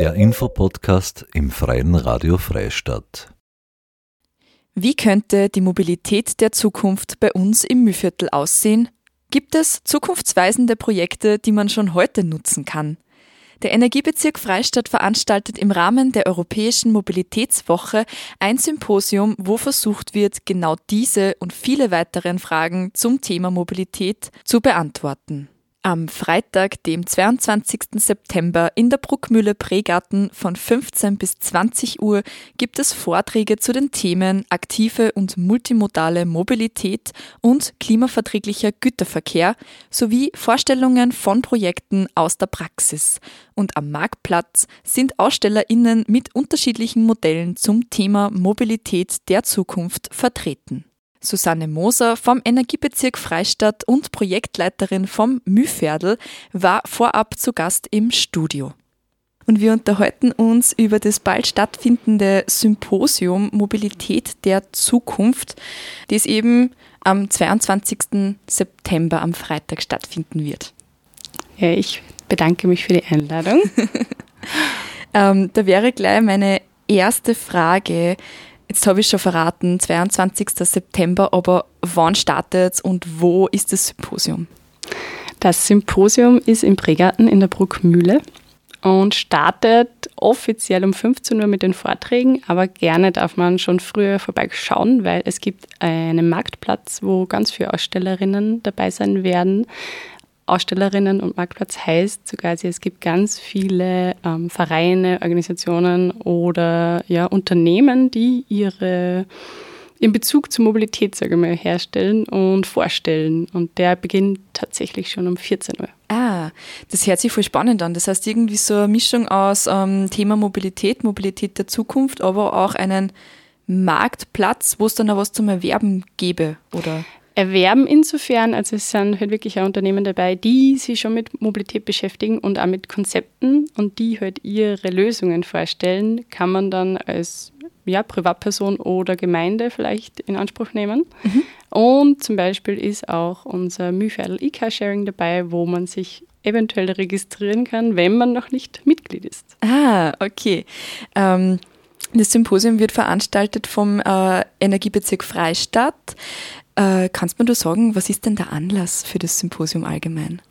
Der Infopodcast im Freien Radio Freistadt. Wie könnte die Mobilität der Zukunft bei uns im Mühviertel aussehen? Gibt es zukunftsweisende Projekte, die man schon heute nutzen kann? Der Energiebezirk Freistadt veranstaltet im Rahmen der Europäischen Mobilitätswoche ein Symposium, wo versucht wird, genau diese und viele weiteren Fragen zum Thema Mobilität zu beantworten. Am Freitag, dem 22. September in der Bruckmühle Pregarten von 15 bis 20 Uhr gibt es Vorträge zu den Themen aktive und multimodale Mobilität und klimaverträglicher Güterverkehr sowie Vorstellungen von Projekten aus der Praxis. Und am Marktplatz sind AusstellerInnen mit unterschiedlichen Modellen zum Thema Mobilität der Zukunft vertreten. Susanne Moser vom Energiebezirk Freistadt und Projektleiterin vom Mühverdel war vorab zu Gast im Studio. Und wir unterhalten uns über das bald stattfindende Symposium Mobilität der Zukunft, das eben am 22. September am Freitag stattfinden wird. Ja, ich bedanke mich für die Einladung. ähm, da wäre gleich meine erste Frage. Jetzt habe ich schon verraten, 22. September, aber wann startet es und wo ist das Symposium? Das Symposium ist im Pregarten in der Bruckmühle und startet offiziell um 15 Uhr mit den Vorträgen, aber gerne darf man schon früher vorbeischauen, weil es gibt einen Marktplatz, wo ganz viele Ausstellerinnen dabei sein werden. Ausstellerinnen und Marktplatz heißt sogar, es gibt ganz viele ähm, Vereine, Organisationen oder ja, Unternehmen, die ihre in Bezug zur Mobilität, sage ich mal, herstellen und vorstellen. Und der beginnt tatsächlich schon um 14 Uhr. Ah, das hört sich voll spannend an. Das heißt irgendwie so eine Mischung aus ähm, Thema Mobilität, Mobilität der Zukunft, aber auch einen Marktplatz, wo es dann auch was zum Erwerben gäbe, oder? Erwerben insofern, also es sind halt wirklich auch Unternehmen dabei, die sich schon mit Mobilität beschäftigen und auch mit Konzepten und die halt ihre Lösungen vorstellen, kann man dann als ja, Privatperson oder Gemeinde vielleicht in Anspruch nehmen. Mhm. Und zum Beispiel ist auch unser Mühviertel E-Car-Sharing dabei, wo man sich eventuell registrieren kann, wenn man noch nicht Mitglied ist. Ah, okay. Ähm, das Symposium wird veranstaltet vom äh, Energiebezirk Freistadt. Äh, kannst du mir sagen, was ist denn der Anlass für das Symposium allgemein?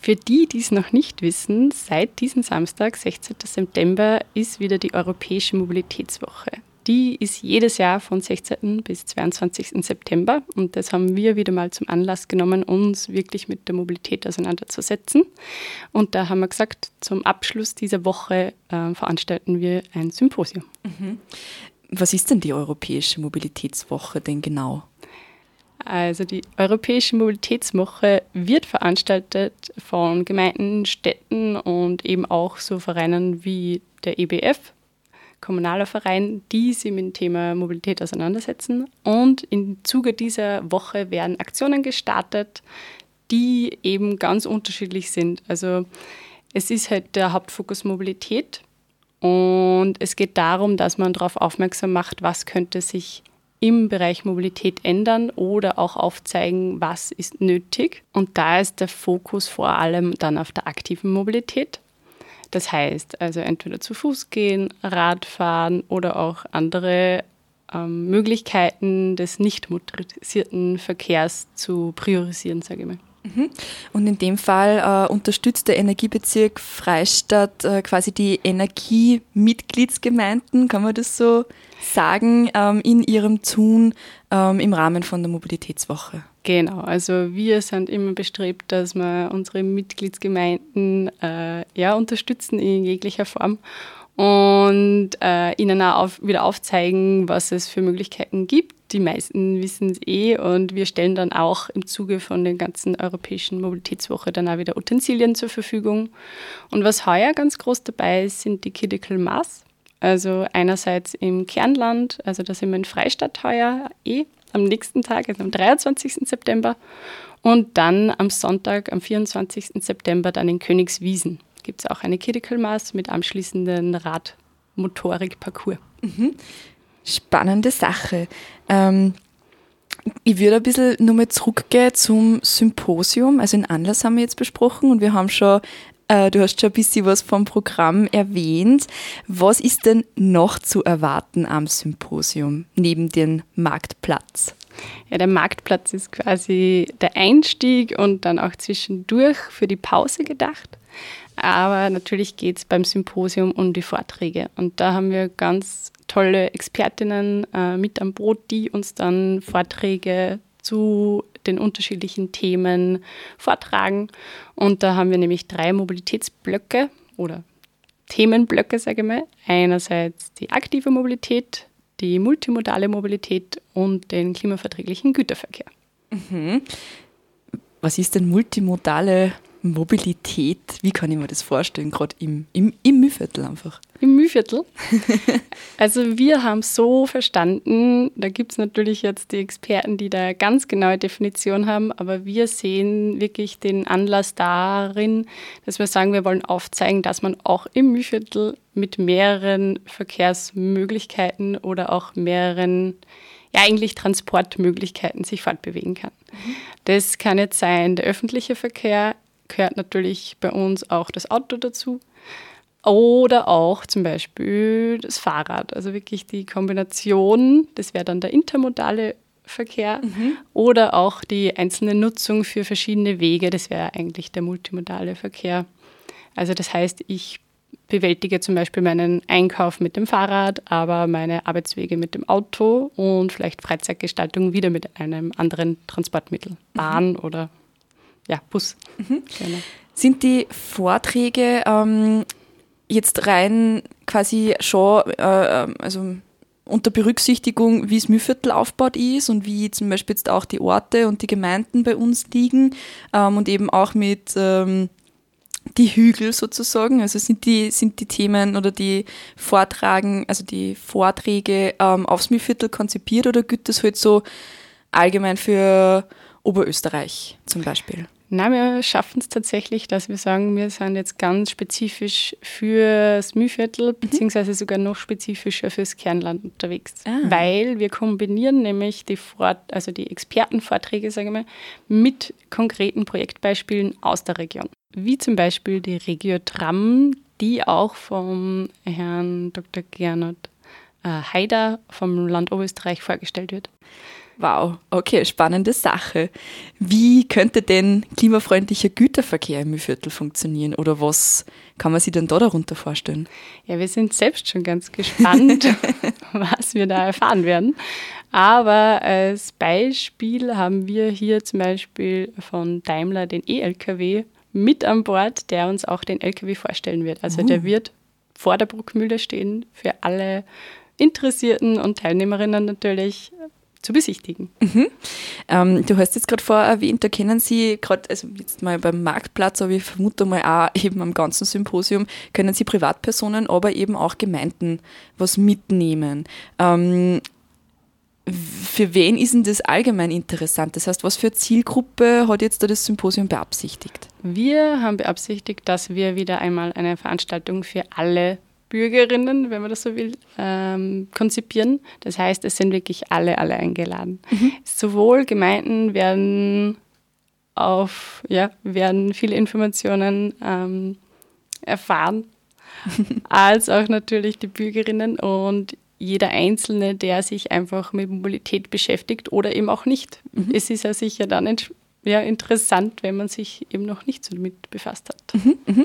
Für die, die es noch nicht wissen, seit diesem Samstag, 16. September, ist wieder die Europäische Mobilitätswoche. Die ist jedes Jahr von 16. bis 22. September und das haben wir wieder mal zum Anlass genommen, uns wirklich mit der Mobilität auseinanderzusetzen. Und da haben wir gesagt, zum Abschluss dieser Woche äh, veranstalten wir ein Symposium. Mhm. Was ist denn die Europäische Mobilitätswoche denn genau? Also die Europäische Mobilitätswoche wird veranstaltet von Gemeinden, Städten und eben auch so Vereinen wie der EBF, kommunaler Verein, die sich mit dem Thema Mobilität auseinandersetzen. Und im Zuge dieser Woche werden Aktionen gestartet, die eben ganz unterschiedlich sind. Also es ist halt der Hauptfokus Mobilität und es geht darum, dass man darauf aufmerksam macht, was könnte sich im Bereich Mobilität ändern oder auch aufzeigen, was ist nötig. Und da ist der Fokus vor allem dann auf der aktiven Mobilität. Das heißt also entweder zu Fuß gehen, Radfahren oder auch andere ähm, Möglichkeiten des nicht motorisierten Verkehrs zu priorisieren, sage ich mal. Mhm. Und in dem Fall äh, unterstützt der Energiebezirk Freistadt äh, quasi die Energiemitgliedsgemeinden, kann man das so sagen, ähm, in ihrem Tun ähm, im Rahmen von der Mobilitätswoche. Genau, also wir sind immer bestrebt, dass wir unsere Mitgliedsgemeinden äh, ja, unterstützen in jeglicher Form und äh, ihnen auch auf, wieder aufzeigen, was es für Möglichkeiten gibt. Die meisten wissen es eh und wir stellen dann auch im Zuge von der ganzen Europäischen Mobilitätswoche dann auch wieder Utensilien zur Verfügung. Und was heuer ganz groß dabei ist, sind die Critical Mass. Also einerseits im Kernland, also da sind wir in Freistadt heuer eh am nächsten Tag, also am 23. September. Und dann am Sonntag, am 24. September, dann in Königswiesen gibt es auch eine Critical Mass mit anschließenden Radmotorik-Parcours. Mhm. Spannende Sache. Ähm, ich würde ein bisschen nochmal zurückgehen zum Symposium. Also den Anlass haben wir jetzt besprochen und wir haben schon Äh, du hast schon ein bisschen was vom Programm erwähnt. Was ist denn noch zu erwarten am Symposium neben dem Marktplatz? Ja, der Marktplatz ist quasi der Einstieg und dann auch zwischendurch für die Pause gedacht. Aber natürlich geht es beim Symposium um die Vorträge. Und da haben wir ganz tolle Expertinnen äh, mit am Boot, die uns dann Vorträge zu den unterschiedlichen Themen vortragen. Und da haben wir nämlich drei Mobilitätsblöcke oder Themenblöcke, sage ich mal. Einerseits die aktive Mobilität, die multimodale Mobilität und den klimaverträglichen Güterverkehr. Mhm. Was ist denn multimodale Mobilität? Wie kann ich mir das vorstellen, gerade im, im, im Mühlviertel einfach? Im Mühlviertel? also wir haben so verstanden, da gibt es natürlich jetzt die Experten, die da ganz genaue Definition haben, aber wir sehen wirklich den Anlass darin, dass wir sagen, wir wollen aufzeigen, dass man auch im Mühlviertel mit mehreren Verkehrsmöglichkeiten oder auch mehreren ja eigentlich Transportmöglichkeiten sich fortbewegen kann. Mhm. Das kann jetzt sein der öffentliche Verkehr, gehört natürlich bei uns auch das Auto dazu. Oder auch zum Beispiel das Fahrrad, also wirklich die Kombination, das wäre dann der intermodale Verkehr mhm. oder auch die einzelne Nutzung für verschiedene Wege, das wäre eigentlich der multimodale Verkehr. Also das heißt, ich bewältige zum Beispiel meinen Einkauf mit dem Fahrrad, aber meine Arbeitswege mit dem Auto und vielleicht Freizeitgestaltung wieder mit einem anderen Transportmittel, Bahn mhm. oder ja, Bus. Mhm. Sind die Vorträge ähm, jetzt rein quasi schon, äh, ähm, also unter Berücksichtigung, wie es Mühlviertel aufgebaut ist und wie zum Beispiel jetzt auch die Orte und die Gemeinden bei uns liegen ähm, und eben auch mit ähm, die Hügel sozusagen. Also sind die, sind die Themen oder die Vortragen, also die Vorträge ähm, aufs Mühlviertel konzipiert oder gilt das halt so allgemein für Oberösterreich zum Beispiel? Nein, wir schaffen es tatsächlich, dass wir sagen, wir sind jetzt ganz spezifisch fürs Mühlviertel, mhm. beziehungsweise sogar noch spezifischer fürs Kernland unterwegs. Ah. Weil wir kombinieren nämlich die, Fort also die Expertenvorträge, sage ich mal, mit konkreten Projektbeispielen aus der Region. Wie zum Beispiel die Regio Tram, die auch vom Herrn Dr. Gernot äh, Haider vom Land Oberösterreich vorgestellt wird. Wow, okay, spannende Sache. Wie könnte denn klimafreundlicher Güterverkehr im Mühlviertel funktionieren oder was kann man sich denn da darunter vorstellen? Ja, wir sind selbst schon ganz gespannt, was wir da erfahren werden. Aber als Beispiel haben wir hier zum Beispiel von Daimler den E-LKW mit an Bord, der uns auch den LKW vorstellen wird. Also uh. der wird vor der Bruckmühle stehen für alle Interessierten und Teilnehmerinnen natürlich zu besichtigen. Mhm. Ähm, du hast jetzt gerade vorher erwähnt, da kennen Sie gerade, also jetzt mal beim Marktplatz, aber ich vermute mal auch eben am ganzen Symposium, können Sie Privatpersonen, aber eben auch Gemeinden was mitnehmen. Ähm, für wen ist denn das allgemein interessant? Das heißt, was für Zielgruppe hat jetzt da das Symposium beabsichtigt? Wir haben beabsichtigt, dass wir wieder einmal eine Veranstaltung für alle Bürgerinnen, wenn man das so will, ähm, konzipieren. Das heißt, es sind wirklich alle, alle eingeladen. Mhm. Sowohl Gemeinden werden auf, ja, werden viele Informationen ähm, erfahren, als auch natürlich die Bürgerinnen und jeder Einzelne, der sich einfach mit Mobilität beschäftigt oder eben auch nicht. Mhm. Es ist ja sicher dann ja, interessant, wenn man sich eben noch nicht so damit befasst hat. Mhm, mh.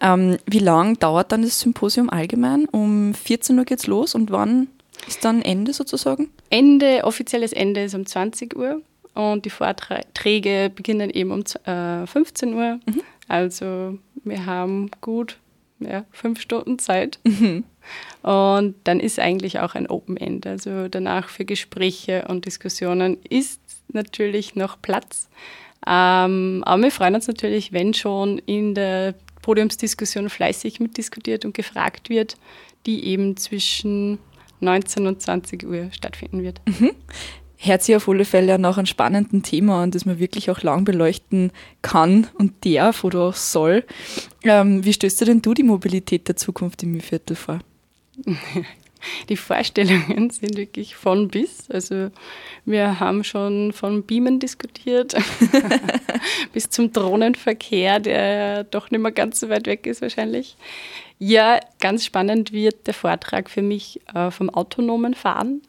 ähm, wie lange dauert dann das Symposium allgemein? Um 14 Uhr geht es los und wann ist dann Ende sozusagen? Ende, offizielles Ende ist um 20 Uhr und die Vorträge beginnen eben um äh, 15 Uhr. Mhm. Also wir haben gut ja, fünf Stunden Zeit. Mhm. Und dann ist eigentlich auch ein Open End. Also danach für Gespräche und Diskussionen ist natürlich noch Platz. Ähm, aber wir freuen uns natürlich, wenn schon in der Podiumsdiskussion fleißig mitdiskutiert und gefragt wird, die eben zwischen 19 und 20 Uhr stattfinden wird. Mhm. Hört sich auf alle Fälle nach einem spannenden Thema an, das man wirklich auch lang beleuchten kann und darf oder auch soll. Ähm, wie stößt du denn du die Mobilität der Zukunft im Mühlviertel vor? die Vorstellungen sind wirklich von bis. Also wir haben schon von Beamen diskutiert bis zum Drohnenverkehr, der doch nicht mehr ganz so weit weg ist wahrscheinlich. Ja, ganz spannend wird der Vortrag für mich äh, vom autonomen Fahren,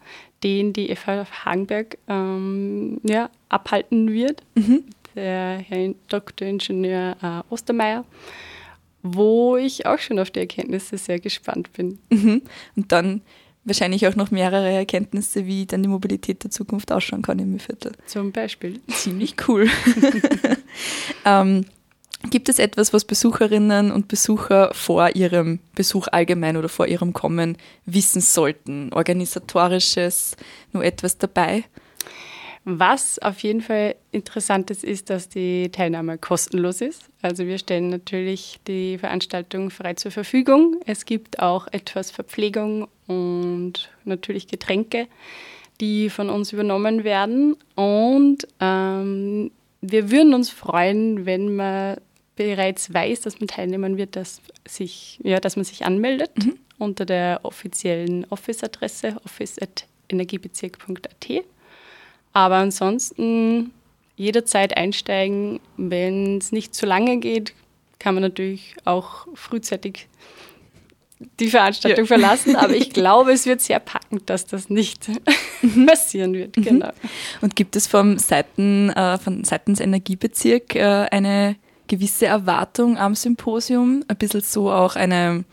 den die FH Hagenberg ähm, ja, abhalten wird. Mhm. Der Herr Dr. Ingenieur äh, Ostermeier wo ich auch schon auf die Erkenntnisse sehr gespannt bin. Mhm. Und dann wahrscheinlich auch noch mehrere Erkenntnisse, wie dann die Mobilität der Zukunft ausschauen kann im Viertel. Zum Beispiel. Ziemlich cool. ähm, gibt es etwas, was Besucherinnen und Besucher vor ihrem Besuch allgemein oder vor ihrem Kommen wissen sollten? Organisatorisches, nur etwas dabei? Was auf jeden Fall interessant ist, ist, dass die Teilnahme kostenlos ist. Also wir stellen natürlich die Veranstaltung frei zur Verfügung. Es gibt auch etwas Verpflegung und natürlich Getränke, die von uns übernommen werden. Und ähm, wir würden uns freuen, wenn man bereits weiß, dass man teilnehmen wird, dass, sich, ja, dass man sich anmeldet mhm. unter der offiziellen Office-Adresse office.energiebezirk.at. Aber ansonsten jederzeit einsteigen. Wenn es nicht zu lange geht, kann man natürlich auch frühzeitig die Veranstaltung ja. verlassen. Aber ich glaube, es wird sehr packend, dass das nicht passieren wird. Mhm. Genau. Und gibt es vom Seiten, äh, von seitens Energiebezirk äh, eine gewisse Erwartung am Symposium? Ein bisschen so auch eine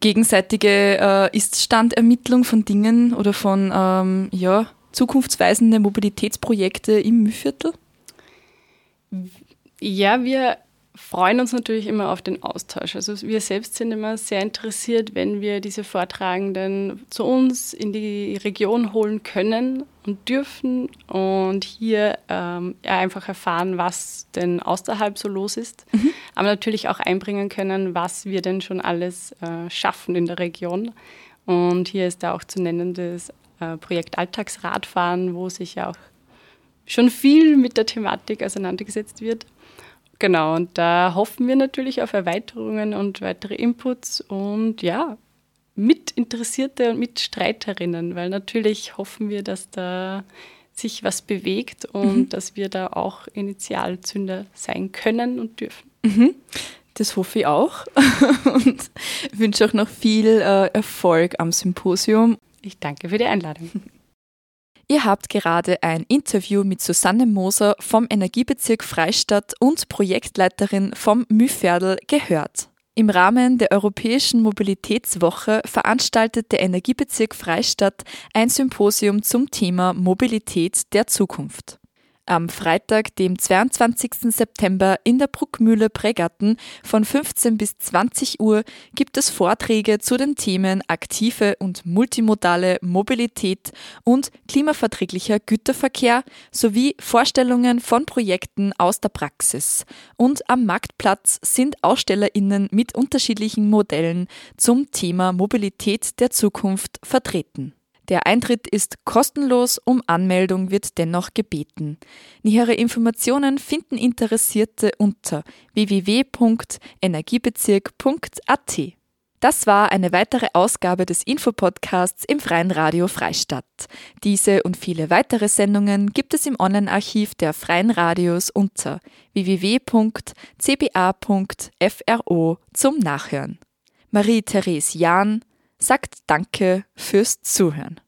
gegenseitige äh, Ist-Standermittlung von Dingen oder von ähm, ja, zukunftsweisende Mobilitätsprojekte im Mühlviertel? Ja, wir freuen uns natürlich immer auf den Austausch. Also wir selbst sind immer sehr interessiert, wenn wir diese Vortragenden zu uns in die Region holen können und dürfen und hier ähm, einfach erfahren, was denn außerhalb so los ist, mhm. aber natürlich auch einbringen können, was wir denn schon alles äh, schaffen in der Region. Und hier ist da auch zu nennen das äh, Projekt Alltagsradfahren, wo sich ja auch schon viel mit der Thematik auseinandergesetzt wird. Genau, und da hoffen wir natürlich auf Erweiterungen und weitere Inputs und ja, Mitinteressierte und Mitstreiterinnen, weil natürlich hoffen wir, dass da sich was bewegt und mhm. dass wir da auch Initialzünder sein können und dürfen. Mhm. Das hoffe ich auch und wünsche auch noch viel äh, Erfolg am Symposium ich danke für die Einladung. Ihr habt gerade ein Interview mit Susanne Moser vom Energiebezirk Freistadt und Projektleiterin vom Mühverdel gehört. Im Rahmen der Europäischen Mobilitätswoche veranstaltet der Energiebezirk Freistadt ein Symposium zum Thema Mobilität der Zukunft. Am Freitag, dem 22. September in der Bruckmühle Bregatten von 15 bis 20 Uhr gibt es Vorträge zu den Themen aktive und multimodale Mobilität und klimaverträglicher Güterverkehr sowie Vorstellungen von Projekten aus der Praxis. Und am Marktplatz sind AusstellerInnen mit unterschiedlichen Modellen zum Thema Mobilität der Zukunft vertreten. Der Eintritt ist kostenlos, um Anmeldung wird dennoch gebeten. Nähere Informationen finden Interessierte unter www.energiebezirk.at. Das war eine weitere Ausgabe des Infopodcasts im Freien Radio Freistadt. Diese und viele weitere Sendungen gibt es im Online-Archiv der Freien Radios unter www.cba.fro zum Nachhören. Marie-Therese Jahn sagt Danke fürs Zuhören.